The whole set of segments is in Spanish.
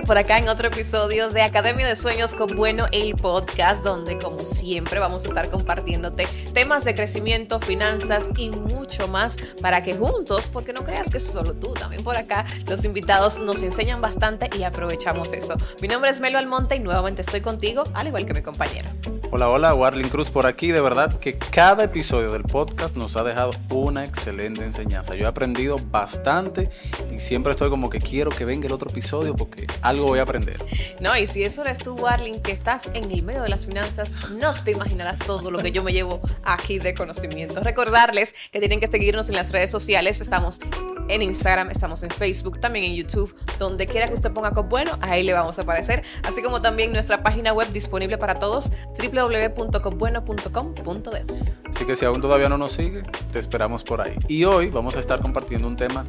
por acá en otro episodio de Academia de Sueños con Bueno, el podcast, donde como siempre vamos a estar compartiéndote temas de crecimiento, finanzas y mucho más para que juntos, porque no creas que es solo tú, también por acá los invitados nos enseñan bastante y aprovechamos eso. Mi nombre es Melo Almonte y nuevamente estoy contigo, al igual que mi compañero. Hola, hola, Warling Cruz por aquí. De verdad que cada episodio del podcast nos ha dejado una excelente enseñanza. Yo he aprendido bastante y siempre estoy como que quiero que venga el otro episodio porque algo voy a aprender. No, y si eso eres tú, Warling, que estás en el medio de las finanzas, no te imaginarás todo lo que yo me llevo aquí de conocimiento. Recordarles que tienen que seguirnos en las redes sociales. Estamos en Instagram, estamos en Facebook, también en YouTube, donde quiera que usted ponga con bueno, ahí le vamos a aparecer, así como también nuestra página web disponible para todos, www.copbueno.com.de. Así que si aún todavía no nos sigue, te esperamos por ahí. Y hoy vamos a estar compartiendo un tema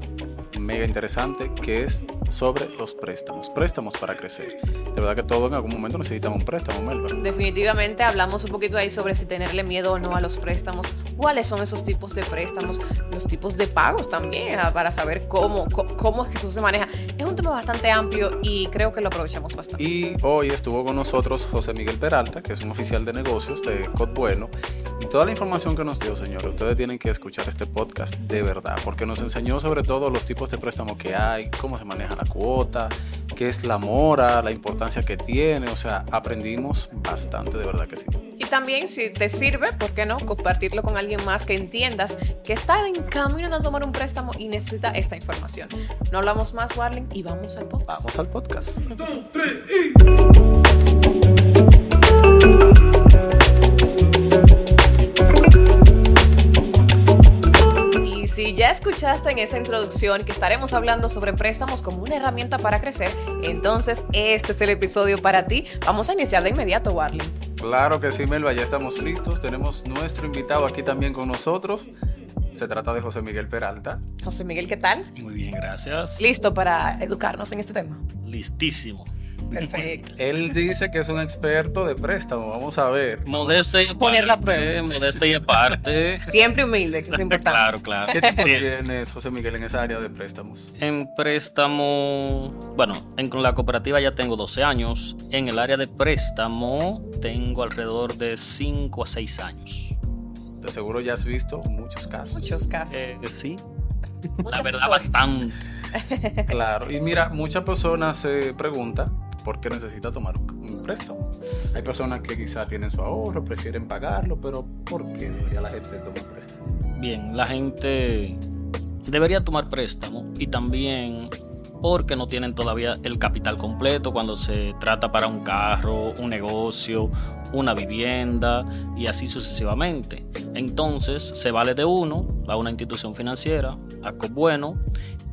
mega interesante que es sobre los préstamos, préstamos para crecer. De verdad que todos en algún momento necesitamos un préstamo, Melba. Definitivamente hablamos un poquito ahí sobre si tenerle miedo o no a los préstamos, cuáles son esos tipos de préstamos, los tipos de pagos también, ah, para saber cómo, cómo es que eso se maneja. Es un tema bastante amplio y creo que lo aprovechamos bastante. Y hoy estuvo con nosotros José Miguel Peralta, que es un oficial de negocios de Cod Bueno, y toda la información que nos dio, señores, ustedes tienen que escuchar este podcast de verdad, porque nos enseñó sobre todo los tipos de préstamos que hay, cómo se maneja la cuota, qué es la mora, la importancia que tiene, o sea, aprendimos bastante, de verdad que sí. Y también si te sirve, ¿por qué no? Compartirlo con alguien más que entiendas que está en camino a tomar un préstamo y necesita esta información. No hablamos más, Warling, y vamos al podcast. Vamos al podcast. Y si ya escuchaste en esa introducción que estaremos hablando sobre préstamos como una herramienta para crecer, entonces este es el episodio para ti. Vamos a iniciar de inmediato, Warling. Claro que sí, Melba, ya estamos listos. Tenemos nuestro invitado aquí también con nosotros. Se trata de José Miguel Peralta. José Miguel, ¿qué tal? Muy bien, gracias. ¿Listo para educarnos en este tema? Listísimo. Perfecto. Él dice que es un experto de préstamo. Vamos a ver. Modesta y Poner la aparte, prueba. Modesta y aparte. Siempre humilde, que es lo importante. claro, claro. ¿Qué tipo Sí. tienes, José Miguel, en esa área de préstamos? En préstamo, bueno, en con la cooperativa ya tengo 12 años. En el área de préstamo tengo alrededor de 5 a 6 años. De seguro ya has visto muchos casos. Muchos casos. Eh, sí, la verdad bastante. Claro. Y mira, muchas personas se preguntan por qué necesita tomar un, préstamo. Hay personas que quizás tienen su ahorro, prefieren pagarlo, pero ¿por qué debería la gente tomar préstamo? Bien, la gente debería tomar préstamo y también porque no tienen todavía el capital completo cuando se trata para un carro, un negocio, una vivienda y así sucesivamente. Entonces se vale de uno a una institución financiera, a Bueno,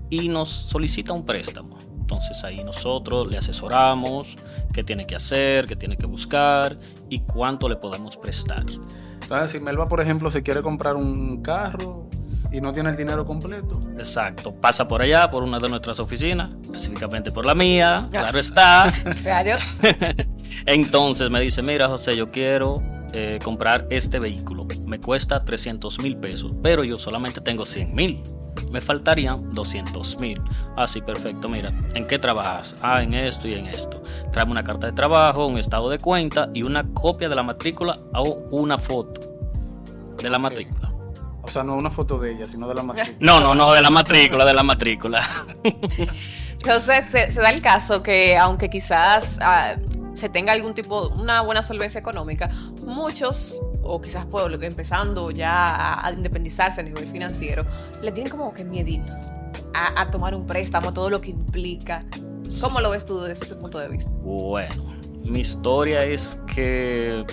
y nos solicita un préstamo. Entonces ahí nosotros le asesoramos qué tiene que hacer, qué tiene que buscar y cuánto le podemos prestar. Entonces, si Melba, por ejemplo, se quiere comprar un carro y no tiene el dinero completo, Exacto, pasa por allá, por una de nuestras oficinas, específicamente por la mía, claro está. Claro. Entonces me dice, mira José, yo quiero eh, comprar este vehículo, me cuesta 300 mil pesos, pero yo solamente tengo 100 mil, me faltarían 200 mil. Ah, sí, perfecto, mira, ¿en qué trabajas? Ah, en esto y en esto. Tráeme una carta de trabajo, un estado de cuenta y una copia de la matrícula o una foto de la matrícula. o sea, no una foto de ella, sino de la matrícula. No, no, no, de la matrícula, de la matrícula. Se, se da el caso que aunque quizás ah, se tenga algún tipo, una buena solvencia económica, muchos, o quizás que empezando ya a, a independizarse a nivel financiero, le tienen como que miedito a, a tomar un préstamo, todo lo que implica. ¿Cómo lo ves tú desde ese punto de vista? Bueno, mi historia es que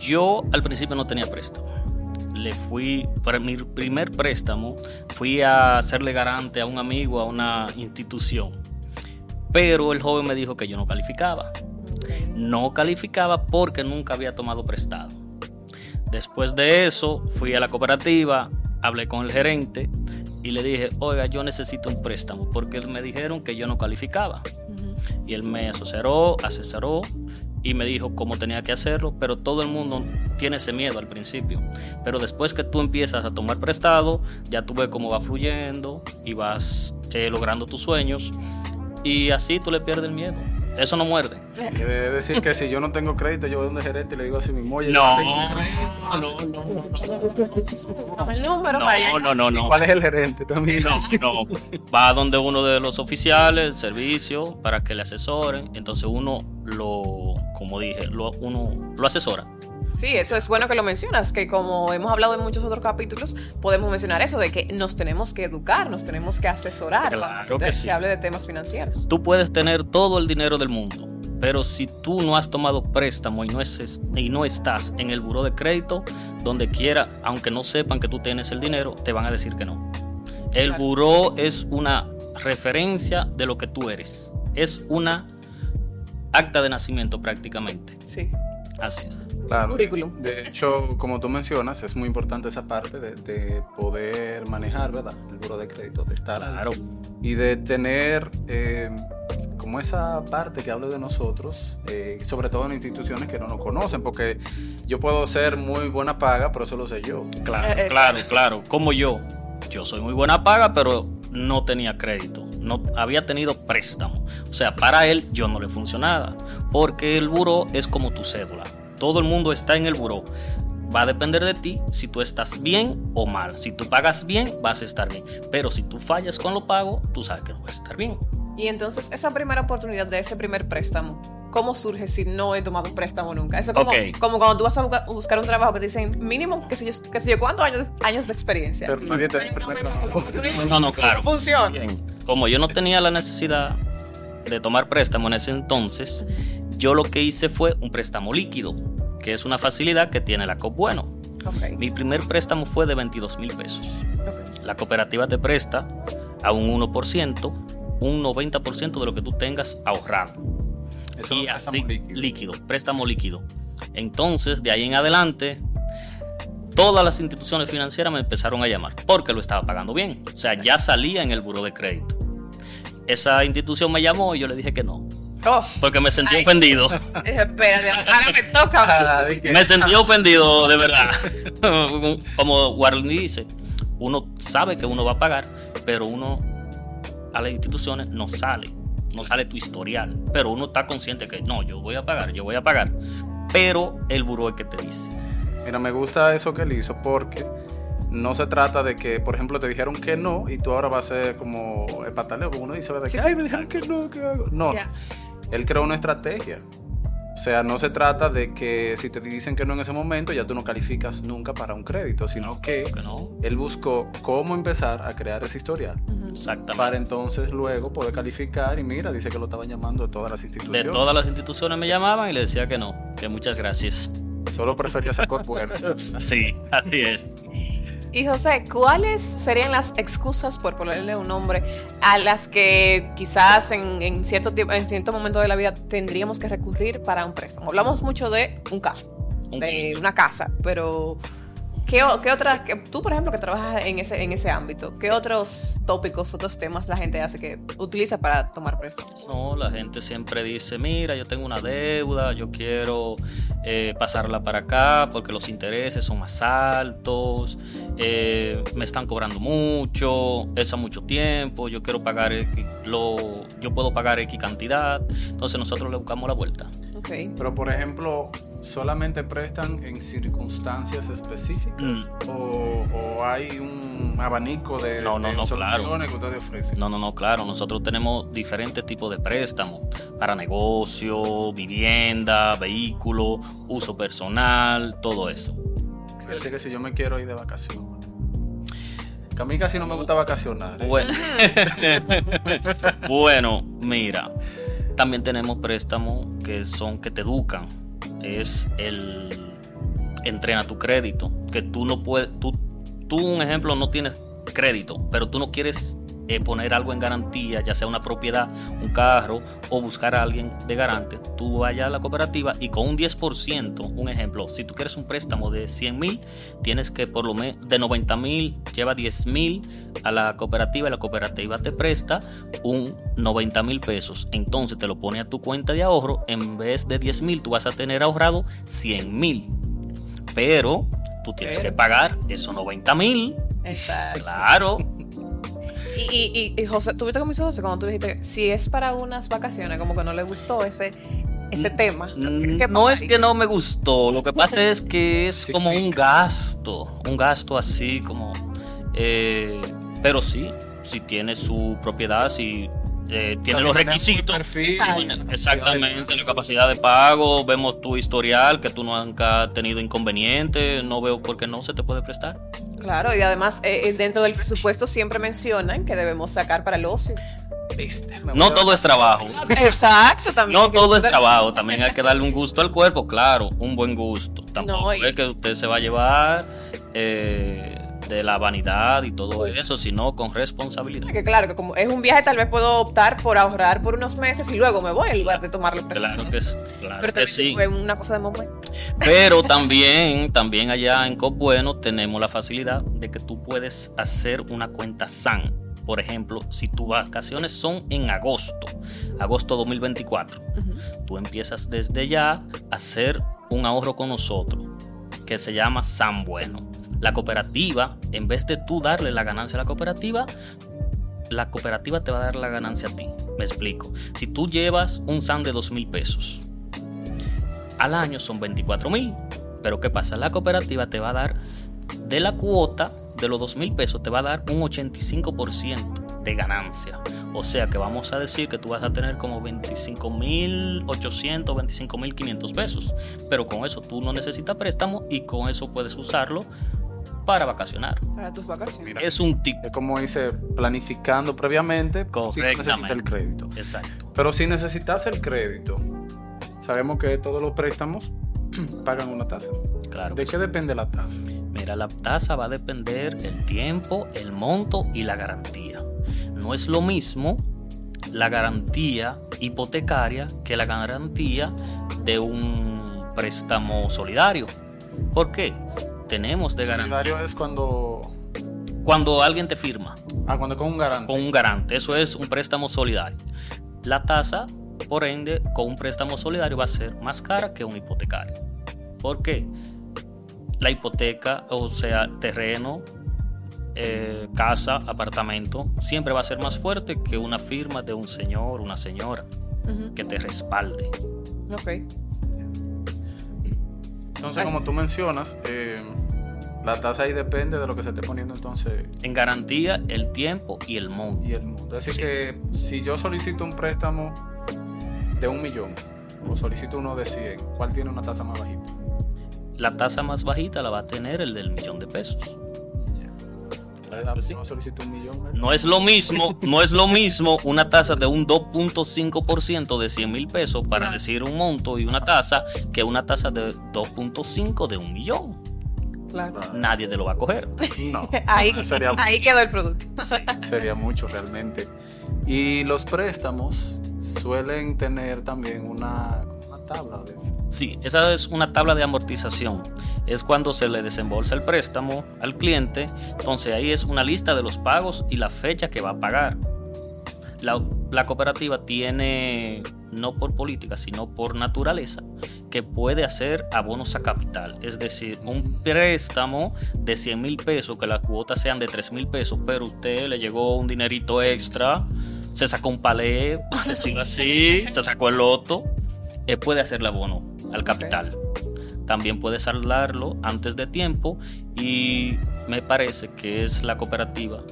yo al principio no tenía préstamo. Le fui, para mi primer préstamo, fui a hacerle garante a un amigo, a una institución. Pero el joven me dijo que yo no calificaba. No calificaba porque nunca había tomado prestado. Después de eso, fui a la cooperativa, hablé con el gerente y le dije, oiga, yo necesito un préstamo porque me dijeron que yo no calificaba. Y él me asesoró, asesoró y me dijo cómo tenía que hacerlo, pero todo el mundo tiene ese miedo al principio. Pero después que tú empiezas a tomar prestado, ya tú ves cómo va fluyendo y vas eh, logrando tus sueños. Y así tú le pierdes el miedo. Eso no muerde. Quiere decir que si yo no tengo crédito, yo voy donde gerente y le digo así mismo, oye, No, yo tengo crédito". no, no, no. El número. No, no, no, no. ¿Cuál es el gerente también? No, no. Va donde uno de los oficiales, el servicio, para que le asesoren. Entonces uno lo, como dije, lo, uno lo asesora. Sí, eso es bueno que lo mencionas, que como hemos hablado en muchos otros capítulos, podemos mencionar eso de que nos tenemos que educar, nos tenemos que asesorar Claro cuando se, que te- sí. se hable de temas financieros. Tú puedes tener todo el dinero del mundo, pero si tú no has tomado préstamo y no, es, y no estás en el buró de crédito, donde quiera, aunque no sepan que tú tienes el dinero, te van a decir que no. El Claro. buró es una referencia de lo que tú eres. Es una acta de nacimiento prácticamente. Sí. Así es. Claro. Currículum. De hecho, como tú mencionas, es muy importante esa parte de, de poder manejar, ¿verdad? El buro de crédito, de estar ahí. Claro. y de tener eh, como esa parte que hable de nosotros, eh, sobre todo en instituciones que no nos conocen, porque yo puedo ser muy buena paga, pero eso lo sé yo. Claro, Eh, eh. claro, claro. Como yo. Yo soy muy buena paga, pero no tenía crédito. No había tenido préstamo. O sea, para él yo no le funcionaba. Porque el buró es como tu cédula. Todo el mundo está en el buró. Va a depender de ti si tú estás bien o mal. Si tú pagas bien, vas a estar bien. Pero si tú fallas con lo pago, tú sabes que no vas a estar bien. Y entonces, esa primera oportunidad de ese primer préstamo, ¿cómo surge si no he tomado un préstamo nunca? Eso es como, Ok. como cuando tú vas a busca- buscar un trabajo que te dicen mínimo, qué sé yo, qué sé yo cuántos años, años de experiencia. Pero trabajo. No, no, claro. ¿Cómo funciona? Como yo no tenía la necesidad de tomar préstamo en ese entonces, yo lo que hice fue un préstamo líquido, que es una facilidad que tiene la COP Bueno. Mi primer préstamo fue de 22 mil pesos. La cooperativa te presta a un 1%, un 90% de lo que tú tengas ahorrado. Eso Y es préstamo líquido. líquido, préstamo líquido. Entonces, de ahí en adelante, todas las instituciones financieras me empezaron a llamar porque lo estaba pagando bien. O sea, ya salía en el buro de crédito. Esa institución me llamó y yo le dije que no, Oh, porque me sentí Ay. ofendido. dije, espérate, ahora me toca. Ah, Me sentí ofendido, de verdad. Como Warren dice, uno sabe que uno va a pagar, pero uno a las instituciones no sale, no sale tu historial, pero uno está consciente que no, yo voy a pagar, yo voy a pagar, pero el buró es que te dice. Mira, me gusta eso que él hizo porque no se trata de que, por ejemplo, te dijeron que no y tú ahora vas a ser como el pataleo, como uno dice, ¿verdad? Sí, que, sí. Ay, me dijeron que no, ¿qué hago? No, él creó una estrategia. O sea, no se trata de que si te dicen que no en ese momento, ya tú no calificas nunca para un crédito, sino que que no, él buscó cómo empezar a crear ese historial Ujú. exactamente. para entonces luego poder calificar y mira, dice que lo estaban llamando de todas las De instituciones. todas las instituciones me llamaban y le decía que no, que muchas gracias. Solo prefería esa cosa buena. Sí, así es. Y José, ¿cuáles serían las excusas, por ponerle un nombre, a las que quizás en, en cierto tiempo, en cierto momento de la vida tendríamos que recurrir para un préstamo? Hablamos mucho de un carro, de una casa, pero ¿qué, otras, tú por ejemplo que trabajas en ese, en ese ámbito, ¿qué otros tópicos, otros temas la gente hace que utiliza para tomar préstamos? No, la gente siempre dice, mira, yo tengo una deuda, yo quiero eh, pasarla para acá porque los intereses son más altos, eh, me están cobrando mucho, es mucho tiempo, yo quiero pagar, lo, yo puedo pagar X cantidad, entonces nosotros le buscamos la vuelta. Pero, por ejemplo, ¿solamente prestan en circunstancias específicas? Mm. O, o hay un abanico de, No, no, de no, soluciones claro. que ustedes ofrecen? No, no, no, claro, nosotros tenemos diferentes tipos de préstamos para negocio, vivienda, vehículo, uso personal, todo eso. Decir que si yo me quiero ir de vacaciones. Que a mí casi no me gusta vacacionar. ¿eh? Bueno, bueno, mira, también tenemos préstamos que son que te educan. Es el entrena tu crédito, que tú no puedes, tú, tú un ejemplo no tienes crédito, pero tú no quieres eh, poner algo en garantía, ya sea una propiedad, un carro o buscar a alguien de garante, tú vayas a la cooperativa y con un 10%, un ejemplo, si tú quieres un préstamo de 100 mil, tienes que por lo menos de 90 mil lleva 10 mil a la cooperativa y la cooperativa te presta un 90 mil pesos. Entonces te lo pone a tu cuenta de ahorro, en vez de 10 mil tú vas a tener ahorrado 100 mil. Pero tú tienes que pagar esos 90 mil. Exacto. Claro. Y, y, y José, ¿tuviste con José cuando tú dijiste, si es para unas vacaciones, como que no le gustó ese, ese tema? no es que no me gustó, lo que pasa es que es como un gasto, un gasto así como... Eh, pero sí, si tiene su propiedad, si eh, tiene los requisitos. exactamente, la capacidad de pago, vemos tu historial, que tú nunca has tenido inconveniente, no veo por qué no se te puede prestar. Claro, y además eh, dentro del presupuesto siempre mencionan que debemos sacar para el ocio. No todo es trabajo. Exacto, también. No todo es trabajo, también hay que darle un gusto al cuerpo, claro, un buen gusto. Tampoco es que usted se va a llevar eh, de la vanidad y todo pues eso, sino con responsabilidad. Que claro, que como es un viaje, tal vez puedo optar por ahorrar por unos meses y luego me voy en lugar de tomarlo. Claro que, claro Pero que sí. Fue una cosa de momento. Pero también, también allá en COP Bueno tenemos la facilidad de que tú puedes hacer una cuenta SAN. Por ejemplo, si tus vacaciones son en agosto, agosto 2024, tú empiezas desde ya a hacer un ahorro con nosotros que se llama San Bueno. La cooperativa, en vez de tú darle la ganancia a la cooperativa, la cooperativa te va a dar la ganancia a ti. Me explico. Si tú llevas un SAN de 2 mil pesos, al año son 24 mil. Pero ¿qué pasa? La cooperativa te va a dar de la cuota de los 2 mil pesos, te va a dar un 85% de ganancia. O sea que vamos a decir que tú vas a tener como 25 mil 800, 25 mil 500 pesos. Pero con eso tú no necesitas préstamo y con eso puedes usarlo para vacacionar. Para tus vacaciones. es un tipo. Es como dice, planificando previamente si necesitas el crédito. Exacto. Pero si necesitas el crédito, sabemos que todos los préstamos pagan una tasa. Claro. ¿De qué depende la tasa? Mira, la tasa va a depender el tiempo, el monto y la garantía. No es lo mismo la garantía hipotecaria que la garantía de un préstamo solidario. ¿Por qué? Tenemos de garantía. Solidario es cuando. Cuando alguien te firma. Ah, cuando con un garante. Con un garante. Eso es un préstamo solidario. La tasa, por ende, con un préstamo solidario va a ser más cara que un hipotecario. ¿Por qué? La hipoteca, o sea, terreno, eh, casa, apartamento, siempre va a ser más fuerte que una firma de un señor, una señora, que te respalde. Ok. Entonces, como tú mencionas, eh, la tasa ahí depende de lo que se esté poniendo entonces. En garantía, el tiempo y el monto. Y el monto. Es decir, que si yo solicito un préstamo de un millón o solicito uno de 100, ¿cuál tiene una tasa más bajita? La tasa más bajita la va a tener el del millón de pesos. No es lo mismo, no es lo mismo una tasa de un 2.5% de 100 mil pesos para decir un monto y una tasa que una tasa de 2.5 de un millón. Claro. Nadie te lo va a coger. No. ahí, ahí quedó el producto. Sería mucho realmente. Y los préstamos suelen tener también una, una tabla de... Sí, esa es una tabla de amortización es cuando se le desembolsa el préstamo al cliente, entonces ahí es una lista de los pagos y la fecha que va a pagar. La, cooperativa tiene, no por política, sino por naturaleza, que puede hacer abonos a capital. Es decir, un préstamo de 100 mil pesos, que las cuotas sean de 3 mil pesos, pero usted le llegó un dinerito extra, se sacó un palé, se así, se sacó el loto, eh, puede hacer el abono al capital también puede saldarlo antes de tiempo y me parece que es la cooperativa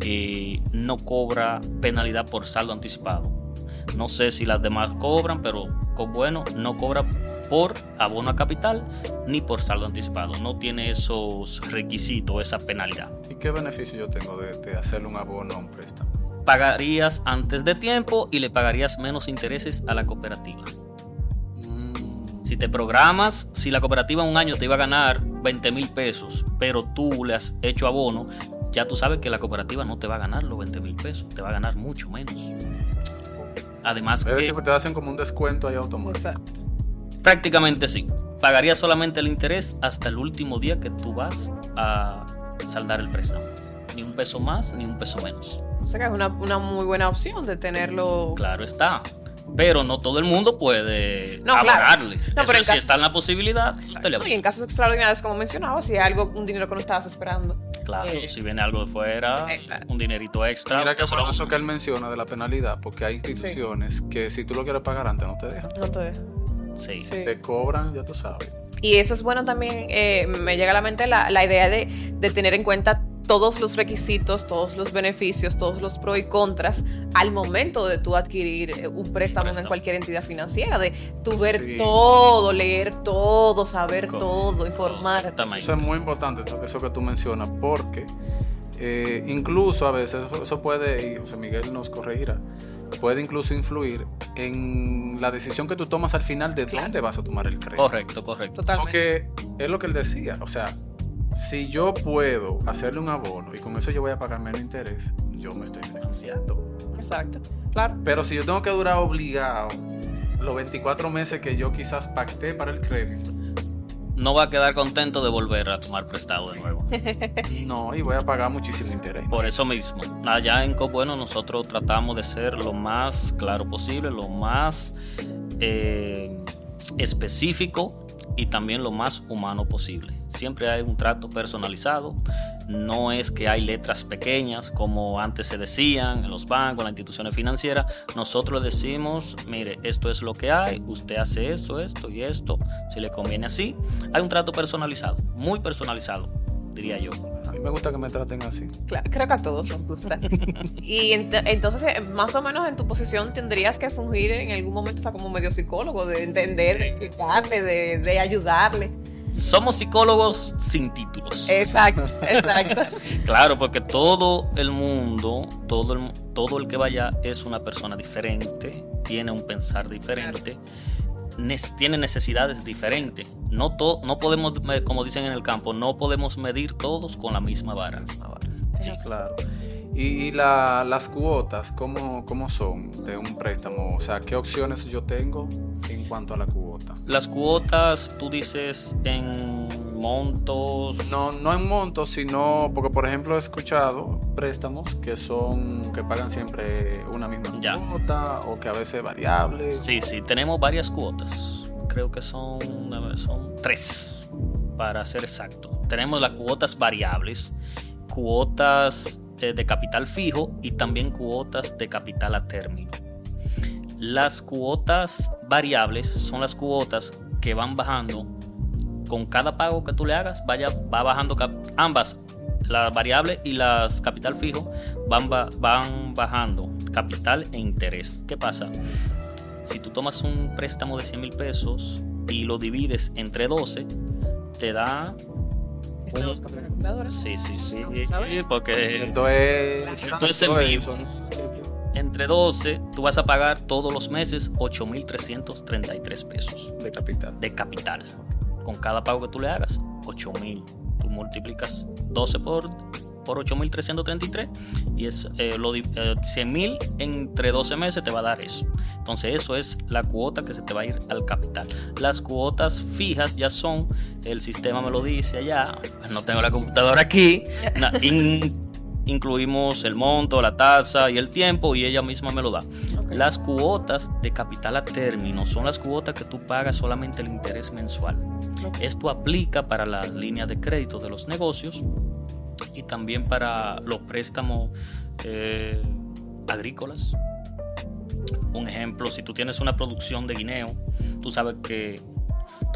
que no cobra penalidad por saldo anticipado. No sé si las demás cobran, pero bueno, no cobra por abono a capital ni por saldo anticipado. No tiene esos requisitos, esa penalidad. ¿Y qué beneficio yo tengo de, de hacerle un abono a un préstamo? Pagarías antes de tiempo y le pagarías menos intereses a la cooperativa. Si te programas, si la cooperativa un año te iba a ganar 20 mil pesos, pero tú le has hecho abono, ya tú sabes que la cooperativa no te va a ganar los 20 mil pesos, te va a ganar mucho menos. Además que, te hacen como un descuento ahí automático. Exacto. Prácticamente sí. Pagaría solamente el interés hasta el último día que tú vas a saldar el préstamo. Ni un peso más, ni un peso menos. O sea que es una, una muy buena opción de tenerlo. Claro está Pero no todo el mundo puede No, claro. No, pero en si está en la posibilidad, usted le No, y en casos extraordinarios, como mencionaba, si hay algo, un dinero que no estabas esperando. Claro, Eh, si viene algo de fuera, Exacto. un dinerito extra. Mira que por eso que él menciona de la penalidad, porque hay instituciones que si tú lo quieres pagar antes no te dejan. No te deja. Sí. Sí. Te cobran, ya tú sabes. Y eso es bueno también, eh, me llega a la mente la, la idea de, de tener en cuenta todos los requisitos, todos los beneficios, todos los pros y contras al momento de tú adquirir eh, un préstamo en cualquier entidad financiera, de tú ver Sí. todo, leer todo, saber todo, informarte. Eso es muy importante, eso- que tú mencionas, porque eh, incluso a veces eso, eso puede, y José Miguel nos corregirá, puede incluso influir en la decisión que tú tomas al final de Claro. dónde vas a tomar el crédito. Correcto, correcto. Totalmente. Porque es lo que él decía, o sea, si yo puedo hacerle un abono y con eso yo voy a pagar menos interés, yo me estoy beneficiando. Exacto. Claro. Pero si yo tengo que durar obligado los 24 meses que yo quizás pacté para el crédito, No va a quedar contento de volver a tomar prestado de nuevo. no, y voy a pagar muchísimo interés. Por eso mismo, allá en Cobueno nosotros tratamos de ser lo más claro posible, lo más eh, específico y también lo más humano posible. Siempre hay un trato personalizado, no es que hay letras pequeñas como antes se decían en los bancos, en las instituciones financieras. Nosotros decimos, mire, esto es lo que hay, usted hace esto, esto y esto, si le conviene así. Hay un trato personalizado, muy personalizado, diría yo. Me gusta que me traten así. Claro, creo que a todos nos gusta. y ent- entonces, eh, más o menos en tu posición tendrías que fungir en algún momento hasta como medio psicólogo, de entender, de explicarle, de, de ayudarle. Somos psicólogos sin títulos. Exacto, exacto. Claro, porque todo el mundo, todo el, todo el que vaya es una persona diferente, tiene un pensar diferente, tiene necesidades diferentes. No, to- no podemos, me- como dicen en el campo, no podemos medir todos con la misma vara. Sí, claro. Y, y la- las cuotas, ¿cómo, ¿cómo son de un préstamo? O sea, ¿qué opciones yo tengo en cuanto a la cuota? Las cuotas, tú dices en montos. No, no en montos, sino porque, por ejemplo, he escuchado préstamos que son, que pagan siempre una misma Ya. cuota o que a veces variables. Sí, sí, tenemos varias cuotas. Creo que son, son tres, para ser exacto. Tenemos las cuotas variables, cuotas eh, de capital fijo y también cuotas de capital a término. Las cuotas variables son las cuotas que van bajando con cada pago que tú le hagas, vaya, va bajando ambas, la variable y las capital fijo, van, ba- van bajando capital e interés. ¿Qué pasa? Si tú tomas un préstamo de 100 mil pesos y lo divides entre 12, te da... Estamos calculadora. Sí, sí, sí, a ver. porque Esto es, Esto es en vivo. eso. entre 12 tú vas a pagar todos los meses 8.333 pesos de capital. de capital. Con cada pago que tú le hagas, 8.000. Tú multiplicas 12 por, por 8.333 y es eh, lo, eh, 100.000 entre 12 meses te va a dar eso. Entonces eso es la cuota que se te va a ir al capital. Las cuotas fijas ya son, el sistema me lo dice allá, no tengo la computadora aquí, na- in- incluimos el monto, la tasa y el tiempo y ella misma me lo da. Las cuotas de capital a término son las cuotas que tú pagas solamente el interés mensual. Esto aplica para las líneas de crédito de los negocios y también para los préstamos eh, agrícolas. Un ejemplo, si tú tienes una producción de guineo, tú sabes que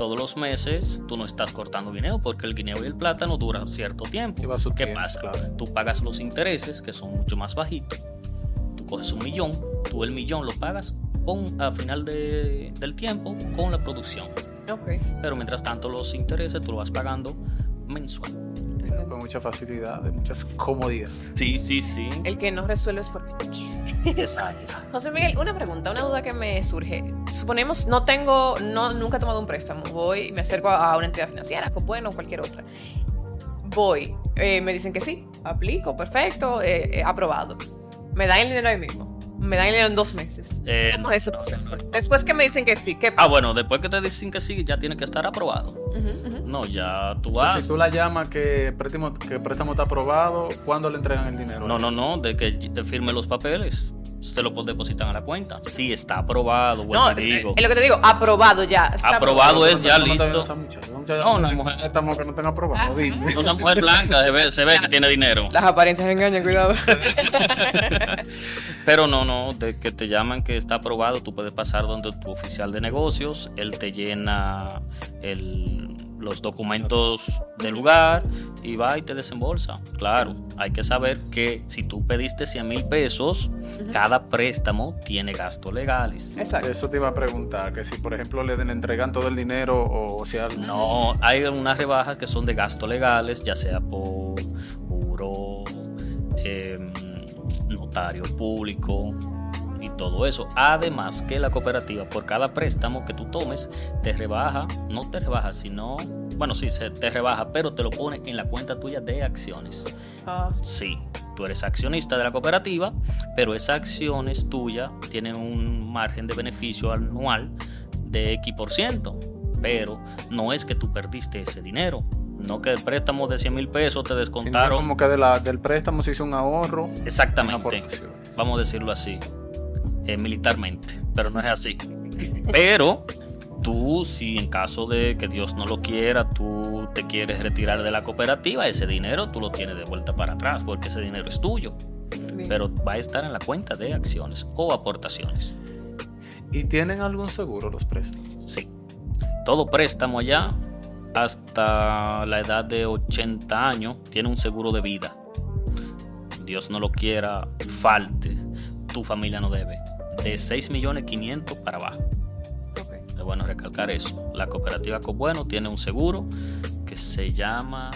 todos los meses tú no estás cortando guineo porque el guineo y el plátano duran cierto tiempo. Lleva su ¿Qué tiempo, pasa? claro. Tú pagas los intereses que son mucho más bajitos. Tú coges un millón, tú el millón lo pagas con, a final de- del tiempo con la producción. Ok. Pero mientras tanto los intereses tú lo vas pagando mensual. Con mucha facilidad, de muchas comodidades. Sí, sí, sí. El que no resuelve es porque no quiere. Exacto. José Miguel, una pregunta, una duda que me surge. Suponemos, no tengo, no, nunca he tomado un préstamo. Voy y me acerco a una entidad financiera, como bueno, o cualquier otra. Voy, eh, me dicen que sí, aplico, perfecto, eh, eh, aprobado. Me dan el dinero ahí mismo. Me dan el dinero en dos meses. Eh, ¿Cómo es ese no, no, proceso? no, no. Después que me dicen que sí, ¿qué pasa? Ah, bueno, después que te dicen que sí, ya tiene que estar aprobado. No, ya tú Entonces, vas. si tú la llamas que préstamo, que préstamo está aprobado, ¿cuándo le entregan el dinero? No, no, no, de que te firme los papeles. Se lo depositan a la cuenta. Sí, está aprobado, No, es, digo. es lo que te digo, aprobado ya. está Aprobado es ya ¿Cómo te listo. No, una mujer- Estamos que no tenga aprobado, dime. Una mujer blanca se ve, se ve que tiene dinero. Las apariencias engañan, cuidado. Pero no, no, de que te llaman que está aprobado, tú puedes pasar donde tu oficial de negocios, él te llena el- los documentos del lugar y va y te desembolsa. Claro, hay que saber que si tú pediste 100 mil pesos, cada préstamo tiene gastos legales. Exacto. Eso te iba a preguntar, que si por ejemplo le, entregan todo el dinero o sea... No, hay unas rebajas que son de gastos legales, ya sea por juro, em, notario público todo eso. Además que la cooperativa por cada préstamo que tú tomes te rebaja, no te rebaja, sino, bueno, sí, se te rebaja, pero te lo pone en la cuenta tuya de acciones. Ah, Sí, tú eres accionista de la cooperativa, pero esas acciones tuyas tienen un margen de beneficio anual de X por ciento. Pero no es que tú perdiste ese dinero, no que el préstamo de 100 mil pesos te Sino descontaron. como que de la, del préstamo se hizo un ahorro. Exactamente, vamos a decirlo así, eh, militarmente, pero no es así. Pero tú, si en caso de que Dios no lo quiera, tú te quieres retirar de la cooperativa, ese dinero tú lo tienes de vuelta para atrás, porque ese dinero es tuyo. bien. pero va a estar en la cuenta de acciones o aportaciones. ¿Y tienen algún seguro los préstamos? Sí. Todo préstamo allá hasta la edad de 80 años tiene un seguro de vida. Dios no lo quiera, falte, tu familia no debe. De 6 millones 500 para abajo. Es bueno recalcar eso. La cooperativa Cobueno tiene un seguro que se llama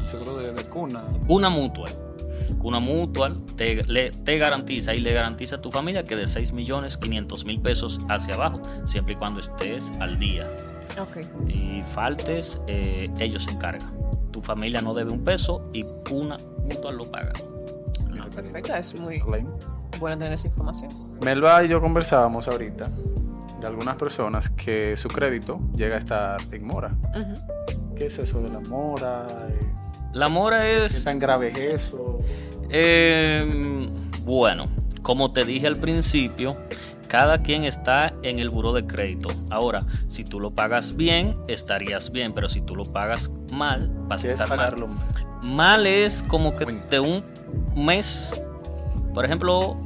El seguro de, de cuna. Una mutual. Una mutual te, le- te garantiza y le garantiza a tu familia que de 6 millones 500 mil pesos hacia abajo, siempre y cuando estés al día. Ok. Y faltes, eh, ellos se encargan. Tu familia no debe un peso y una mutual lo paga. Ah, perfecto, es muy Claim. Bueno tener esa información. Melba y yo conversábamos ahorita de algunas personas que su crédito llega a estar en mora. ¿Qué es eso de la mora? Eh, La mora ¿Qué es, tan grave es eso? eh, bueno, como te dije al principio, cada quien está en el buro de crédito. Ahora, si tú lo pagas bien, estarías bien, pero si tú lo pagas mal, vas a es estar mal. pagarlo. Mal es como que de un mes, por ejemplo,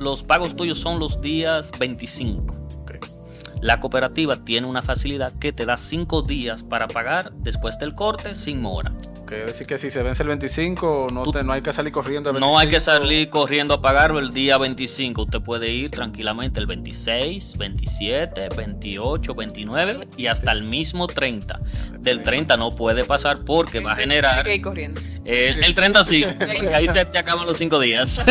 los pagos tuyos son los días 25. La cooperativa tiene una facilidad que te da 5 días para pagar después del corte sin mora. Es decir, que si se vence el 25, no, Tú- te- no hay que salir corriendo. el No hay que 25. salir corriendo a pagarlo el día 25. Usted puede ir tranquilamente el 26, 27, 28, 29 y hasta el mismo 30. Del 30 no puede pasar porque va a generar... Hay que ir corriendo. El, el 30 sí, porque ahí se te acaban los 5 días.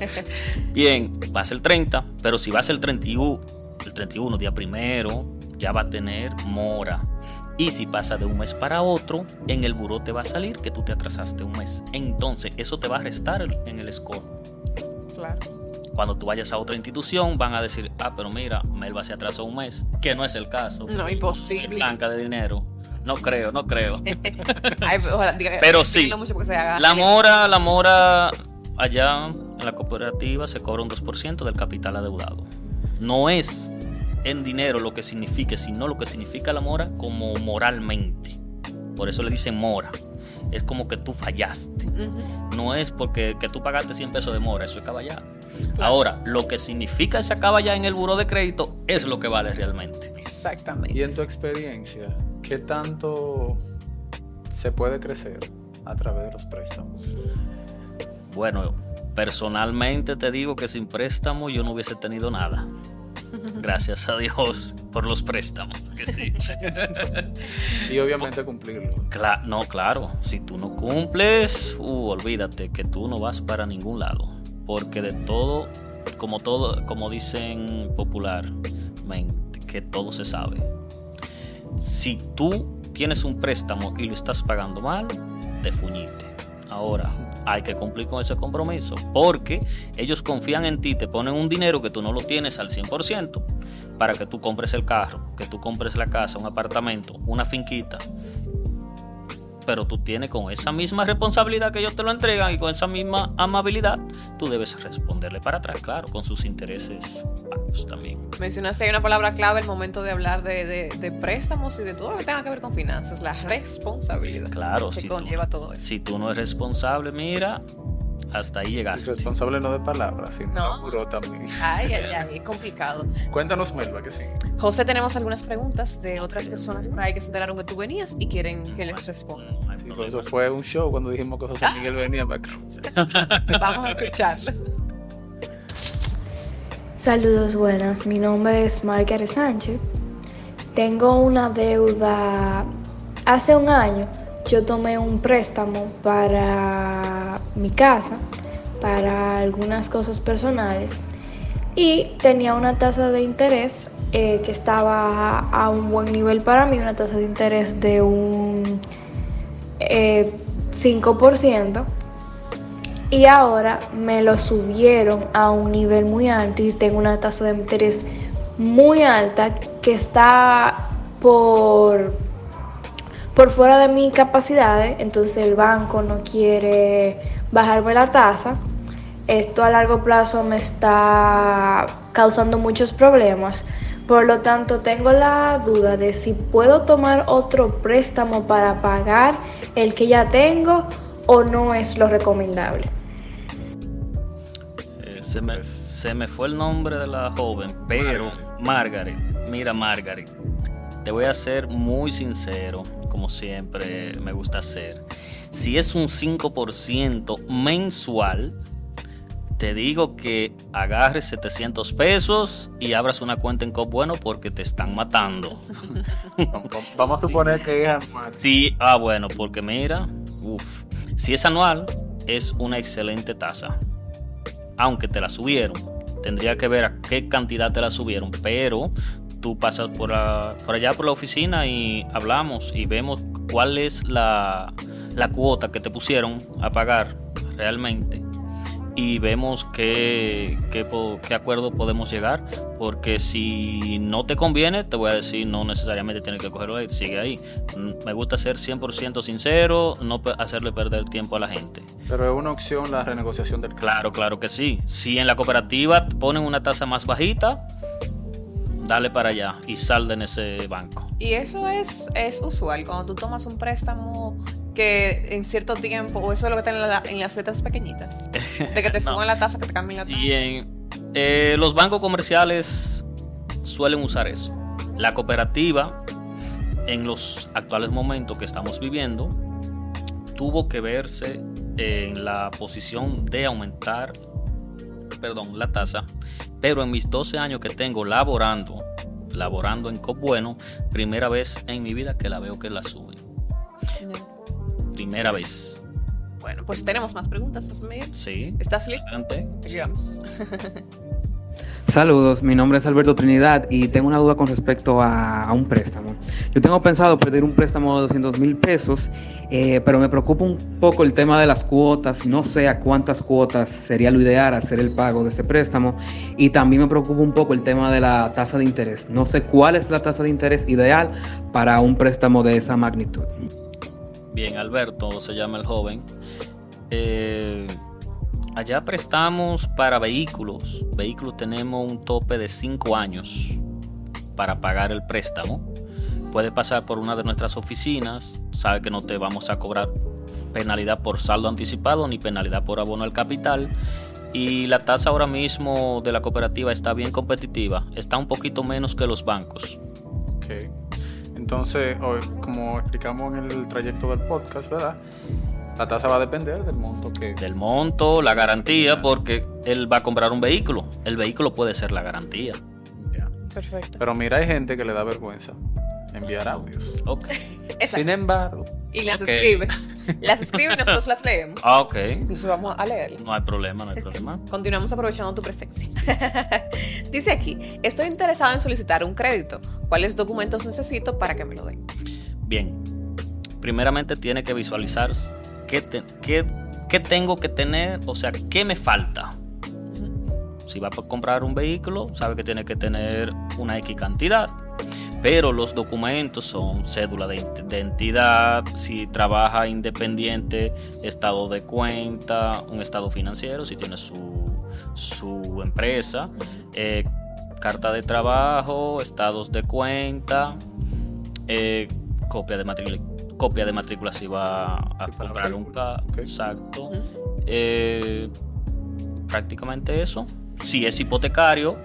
Bien, vas el 30, pero si vas el 31, el 31, día primero, ya va a tener mora. Y si pasa de un mes para otro, en el buró te va a salir que tú te atrasaste un mes. Entonces, eso te va a restar en el score. Claro. Cuando tú vayas a otra institución, van a decir, ah, pero mira, Melba se atrasó un mes, que no es el caso. No, imposible. Blanca de dinero. No creo, no creo. Ay, ojalá, diga- Pero sí. se haga. La mora, la mora allá en la cooperativa se cobra un 2% del capital adeudado. No es en dinero lo que signifique, sino lo que significa la mora como moralmente. Por eso le dicen mora. Es como que tú fallaste. No es porque que tú pagaste 100 pesos de mora, eso es caballá. Ahora, lo que significa esa caballá en el buro de crédito es lo que vale realmente. Exactamente. Y en tu experiencia, ¿qué tanto se puede crecer a través de los préstamos? Bueno, personalmente te digo que sin préstamo yo no hubiese tenido nada. Gracias a Dios por los préstamos. que sí. Y obviamente cumplirlo. Cla- no, claro, si tú no cumples, uh, olvídate que tú no vas para ningún lado. Porque de todo, como todo, como dicen popularmente, que todo se sabe. Si tú tienes un préstamo y lo estás pagando mal, te fuñiste. Ahora, hay que cumplir con ese compromiso, porque ellos confían en ti, te ponen un dinero que tú no lo tienes al 100% para que tú compres el carro, que tú compres la casa, un apartamento, una finquita, pero tú tienes con esa misma responsabilidad que ellos te lo entregan y con esa misma amabilidad, tú debes responderle para atrás, claro, con sus intereses también. Mencionaste ahí una palabra clave al momento de hablar de, de- de préstamos y de todo lo que tenga que ver con finanzas, la responsabilidad. Claro, que si tú- conlleva todo eso. Si tú no eres responsable, mira, hasta ahí llegaste. responsable no de palabras, sino No. también. Ay, ay, ay, es complicado. Cuéntanos, Melba, que sí. José, tenemos algunas preguntas de otras personas por ahí que se enteraron que tú venías y quieren que les respondas. Sí, por eso fue un show cuando dijimos que José Miguel venía para acá. Vamos a escucharlo. Saludos buenas, mi nombre es Margaret Sánchez. Tengo una deuda. Hace un año yo tomé un préstamo para mi casa, para algunas cosas personales y tenía una tasa de interés eh, que estaba a un buen nivel para mí, una tasa de interés de un eh, 5% y ahora me lo subieron a un nivel muy alto y tengo una tasa de interés muy alta que está por, por fuera de mis capacidades, entonces el banco no quiere bajarme la tasa. Esto a largo plazo me está causando muchos problemas. Por lo tanto, tengo la duda de si puedo tomar otro préstamo para pagar el que ya tengo o no es lo recomendable. Eh, se, me, se me fue el nombre de la joven, pero Margaret, mira Margaret, te voy a ser muy sincero, como siempre me gusta hacer. Si es un 5% mensual, te digo que agarres 700 pesos y abras una cuenta en Cop Bueno porque te están matando. Vamos- a suponer que es anual. Sí, ah, bueno, porque mira, uff, si es anual, es una excelente tasa. Aunque te la subieron, tendría que ver a qué cantidad te la subieron, pero tú pasas por, la- por allá por la oficina y hablamos y vemos cuál es la, la cuota que te pusieron a pagar realmente y vemos qué, qué, acuerdo podemos llegar, porque si no te conviene, te voy a decir, no necesariamente tienes que cogerlo ahí, sigue ahí. Mm, Me gusta ser 100% sincero, no hacerle perder tiempo a la gente. Pero es una opción la renegociación del Claro, claro que sí. Si en la cooperativa te ponen una tasa más bajita, dale para allá y salda en ese banco. Y eso es, es usual cuando tú tomas un préstamo que en cierto tiempo, o eso es lo que está en, la- en las letras pequeñitas, de que te No. suban la tasa, que te cambien la tasa. Y en eh, los bancos comerciales suelen usar eso. La cooperativa, en los actuales momentos que estamos viviendo, tuvo que verse en la posición de aumentar, perdón, la tasa. Pero en mis 12 años que tengo laborando, laborando en COP Bueno, primera vez en mi vida que la veo que la suben. Primera vez. Bueno, pues tenemos más preguntas, José Miguel. Sí. ¿Estás listo? Adelante. Vamos. Saludos, mi nombre es Alberto Trinidad y tengo una duda con respecto a, a un préstamo. Yo tengo pensado pedir un préstamo de 200 mil pesos, eh, pero me preocupa un poco el tema de las cuotas. No sé a cuántas cuotas sería lo ideal hacer el pago de ese préstamo y también me preocupa un poco el tema de la tasa de interés. No sé cuál es la tasa de interés ideal para un préstamo de esa magnitud. Bien, Alberto se llama el joven. Eh, allá prestamos para vehículos. Vehículos tenemos un tope de 5 años para pagar el préstamo. Puede pasar por una de nuestras oficinas. Sabe que no te vamos a cobrar penalidad por saldo anticipado ni penalidad por abono al capital. Y la tasa ahora mismo de la cooperativa está bien competitiva. Está un poquito menos que los bancos. Entonces, hoy, como explicamos en el trayecto del podcast, ¿verdad? La tasa va a depender del monto que... del monto, la garantía, porque él va a comprar un vehículo. El vehículo puede ser la garantía. Ya. Perfecto. Pero mira, hay gente que le da vergüenza enviar audios. Ok. Sin embargo, Y las escribe. Las escribe y nosotros las leemos. Ah, ok. Entonces vamos a leerlas. No hay problema, no hay problema. Continuamos aprovechando tu presencia. Dice aquí, estoy interesado en solicitar un crédito. ¿Cuáles documentos necesito para que me lo den? Bien. Primeramente tiene que visualizar qué, qué- qué tengo que tener, o sea, qué me falta. Si va a comprar un vehículo, sabe que tiene que tener una X cantidad. pero los documentos son cédula de identidad, si trabaja independiente, estado de cuenta, un estado financiero, si tiene su, su empresa, eh, carta de trabajo, estados de cuenta, eh, copia de matrícula copia de matrícula si va a comprar un carro. Exacto. Eh, prácticamente eso. Si es hipotecario,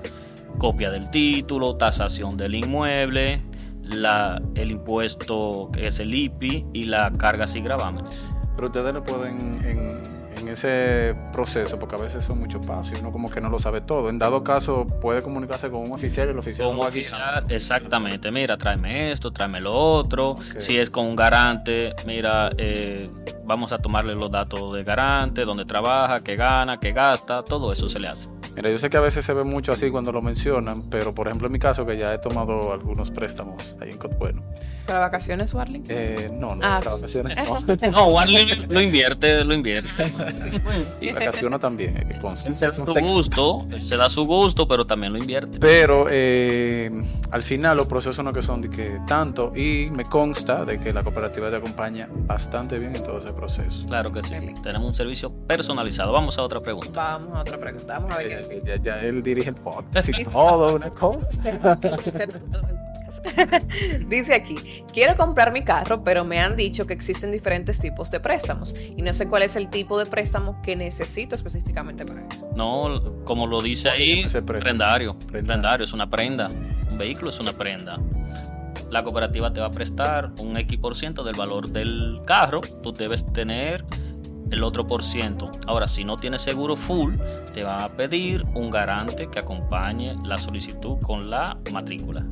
copia del título, tasación del inmueble, la, el impuesto que es el IPI y la carga y gravámenes. Pero ustedes le pueden en en ese proceso, porque a veces son muchos pasos y uno como que no lo sabe todo. En dado caso, puede comunicarse con un oficial y el oficial. Con un oficial, exactamente. Mira, tráeme esto, tráeme lo otro. Si es con un garante, mira, eh, vamos a tomarle los datos de garante, dónde trabaja, qué gana, qué gasta, todo eso se le hace. Mira, yo sé que a veces se ve mucho así cuando lo mencionan, pero por ejemplo en mi caso que ya he tomado algunos préstamos ahí en Cotbueno. ¿Para vacaciones, Warling? Eh, no, no, ah. para vacaciones no. no, Warling lo invierte, lo invierte. y vacaciona también, que Se da su gusto, se da su gusto, pero también lo invierte. Pero eh, al final los procesos no que son de que tanto, y me consta de que la cooperativa te acompaña bastante bien en todo ese proceso. Claro que sí. Tenemos un servicio personalizado. Vamos a otra pregunta. Vamos a otra pregunta. Vamos a ver qué ya, ya, él dirige el podcast y todo, una cosa. Dice aquí, quiero comprar mi carro, pero me han dicho que existen diferentes tipos de préstamos y no sé cuál es el tipo de préstamo que necesito específicamente para eso. No, como lo dice ahí, prendario. Prendario es una prenda. Un vehículo es una prenda. La cooperativa te va a prestar un X por ciento del valor del carro. Tú debes tener el otro por ciento. Ahora, si no tienes seguro full, te van a pedir un garante que acompañe la solicitud con la matrícula.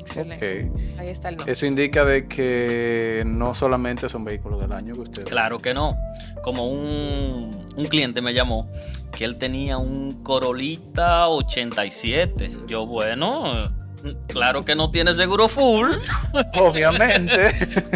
Excelente. Ahí está el Eso indica de que no solamente son vehículos del año que usted. Claro que no. Como un, un cliente me llamó que él tenía un Corolita 87. Yo, bueno, claro que no tiene seguro full. Obviamente.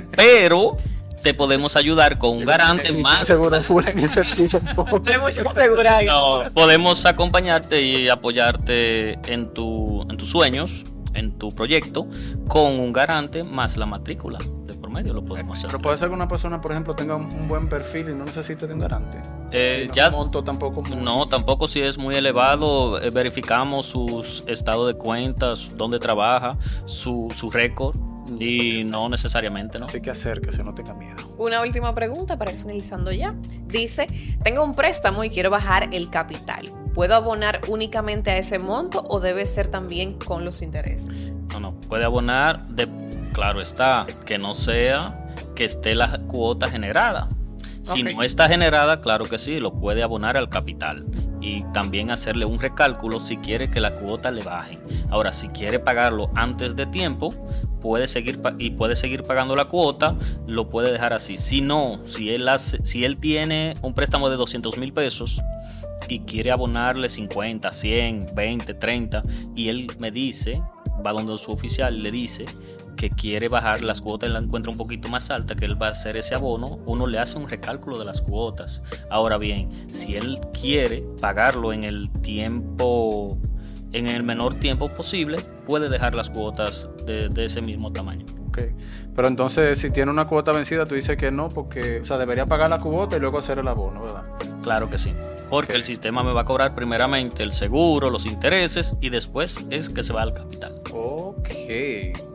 Pero te podemos ayudar con un garante más. Seguro full en ese No, podemos acompañarte y apoyarte en, tu, en tus sueños, en tu proyecto, con un garante más la matrícula de por medio. Lo podemos hacer. Pero puede ser que una persona, por ejemplo, tenga un, buen perfil y no necesite de un garante. Eh, ya, monto tampoco. No, tampoco si es muy elevado. Eh, verificamos sus estados de cuentas, dónde trabaja, su, su récord y no necesariamente, ¿no? Así que hacer que se no tenga miedo. Una última pregunta para ir finalizando ya. Dice, tengo un préstamo y quiero bajar el capital. ¿Puedo abonar únicamente a ese monto o debe ser también con los intereses? No, no, puede abonar de, claro está, que no sea que esté la cuota generada. Si no está generada, claro que sí, lo puede abonar al capital y también hacerle un recálculo si quiere que la cuota le baje. Ahora, si quiere pagarlo antes de tiempo, puede seguir y puede seguir pagando la cuota, lo puede dejar así. Si no, si él hace, si él tiene un préstamo de 200 mil pesos y quiere abonarle 50, 100, 20, 30 y él me dice, va donde su oficial le dice que quiere bajar las cuotas y la encuentra un poquito más alta, que él va a hacer ese abono, uno le hace un recálculo de las cuotas. Ahora bien, si él quiere pagarlo en el tiempo, en el menor tiempo posible, puede dejar las cuotas de, ese mismo tamaño. Okay. Pero entonces, si tiene una cuota vencida, tú dices que no, porque, o sea, debería pagar la cuota y luego hacer el abono, ¿verdad? Claro que sí. Porque el sistema me va a cobrar primeramente el seguro, los intereses y después es que se va al capital. Ok.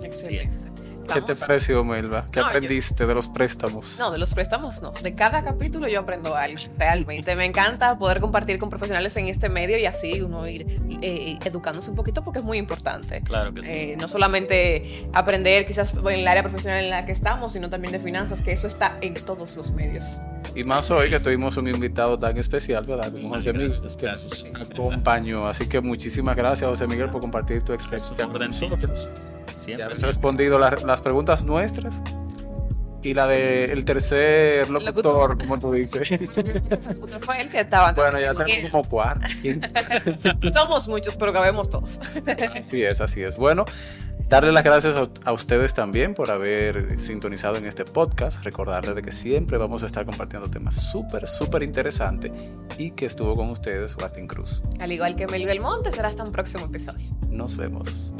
Excelente. ¿Qué te pareció, Melba? ¿Qué aprendiste de los préstamos? No, de los préstamos no. De cada capítulo yo aprendo algo, realmente. Me encanta poder compartir con profesionales en este medio y así uno ir eh, educándose un poquito porque es muy importante. Claro que sí. Eh, no solamente aprender quizás en el área profesional en la que estamos, sino también de finanzas, que eso está en todos los medios. Y más hoy que tuvimos un invitado tan especial, ¿verdad? Como José Miguel, que nos acompañó. Así que muchísimas gracias, José Miguel, por compartir tu experiencia con nosotros. Siempre. Ya has respondido las preguntas nuestras y la del tercer locutor, como tú dices. fue el que estaba. Bueno, ya tenemos como cuatro. Somos muchos, pero cabemos todos. así es, así es. Bueno, darle las gracias a, ustedes también por haber sintonizado en este podcast. Recordarles de que siempre vamos a estar compartiendo temas súper, súper interesantes y que estuvo con ustedes Joaquín Cruz. Al igual que Melville Monte, será hasta un próximo episodio. Nos vemos.